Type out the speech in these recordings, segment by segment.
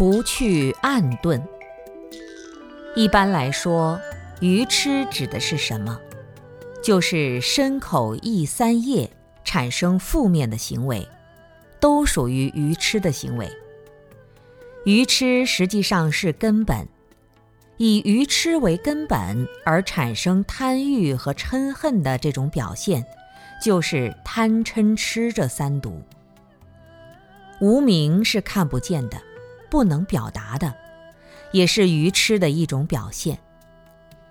除去暗钝。一般来说，愚痴指的是什么？就是身口意三业产生负面的行为，都属于愚痴的行为。愚痴实际上是根本，以愚痴为根本而产生贪欲和嗔恨的这种表现，就是贪嗔痴这三毒。无明是看不见的，不能表达的，也是愚痴的一种表现。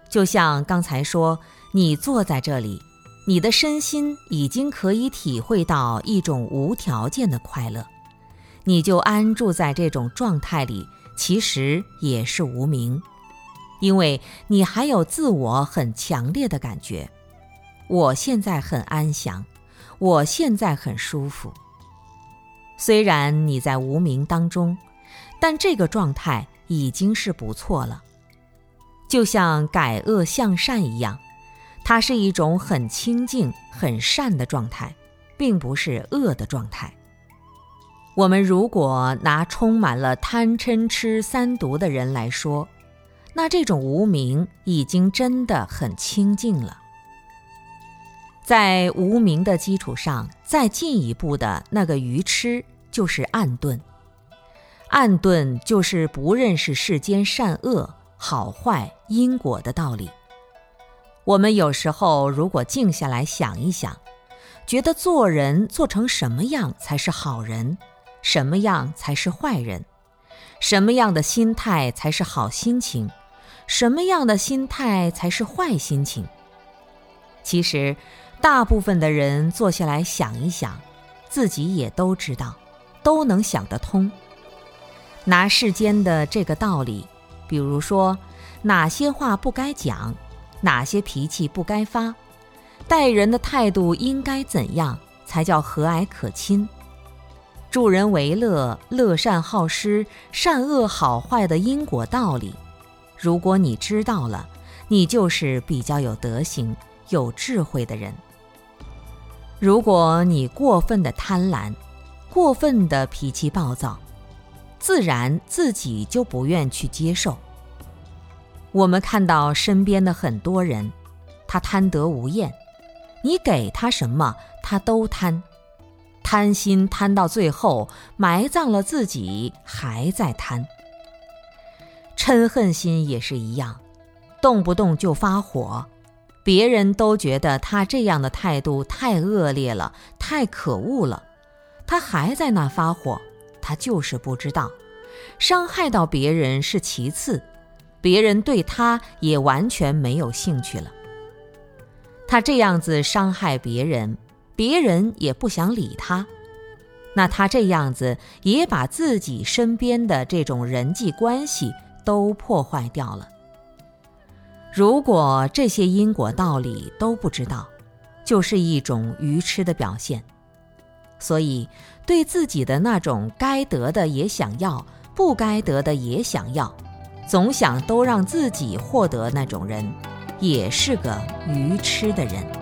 就像刚才说，你坐在这里，你的身心已经可以体会到一种无条件的快乐，你就安住在这种状态里，其实也是无明，因为你还有自我很强烈的感觉。我现在很安详，我现在很舒服。虽然你在无名当中，但这个状态已经是不错了。就像改恶向善一样，它是一种很清净、很善的状态，并不是恶的状态。我们如果拿充满了贪嗔痴三毒的人来说，那这种无名已经真的很清净了。在无名的基础上，再进一步的那个愚痴，就是暗钝。暗钝就是不认识世间善恶、好坏、因果的道理。我们有时候如果静下来想一想，觉得做人做成什么样才是好人，什么样才是坏人，什么样的心态才是好心情，什么样的心态才是坏心情，其实。大部分的人坐下来想一想，自己也都知道，都能想得通。拿世间的这个道理，比如说哪些话不该讲，哪些脾气不该发，待人的态度应该怎样才叫和蔼可亲，助人为乐、乐善好施、善恶好坏的因果道理，如果你知道了，你就是比较有德行、有智慧的人。如果你过分的贪婪，过分的脾气暴躁，自然自己就不愿去接受。我们看到身边的很多人，他贪得无厌，你给他什么，他都贪，贪心贪到最后，埋葬了自己，还在贪。嗔恨心也是一样，动不动就发火。别人都觉得他这样的态度太恶劣了，太可恶了，他还在那发火，他就是不知道，伤害到别人是其次，别人对他也完全没有兴趣了。他这样子伤害别人，别人也不想理他，那他这样子也把自己身边的这种人际关系都破坏掉了。如果这些因果道理都不知道，就是一种愚痴的表现。所以，对自己的那种该得的也想要，不该得的也想要，总想都让自己获得那种人，也是个愚痴的人。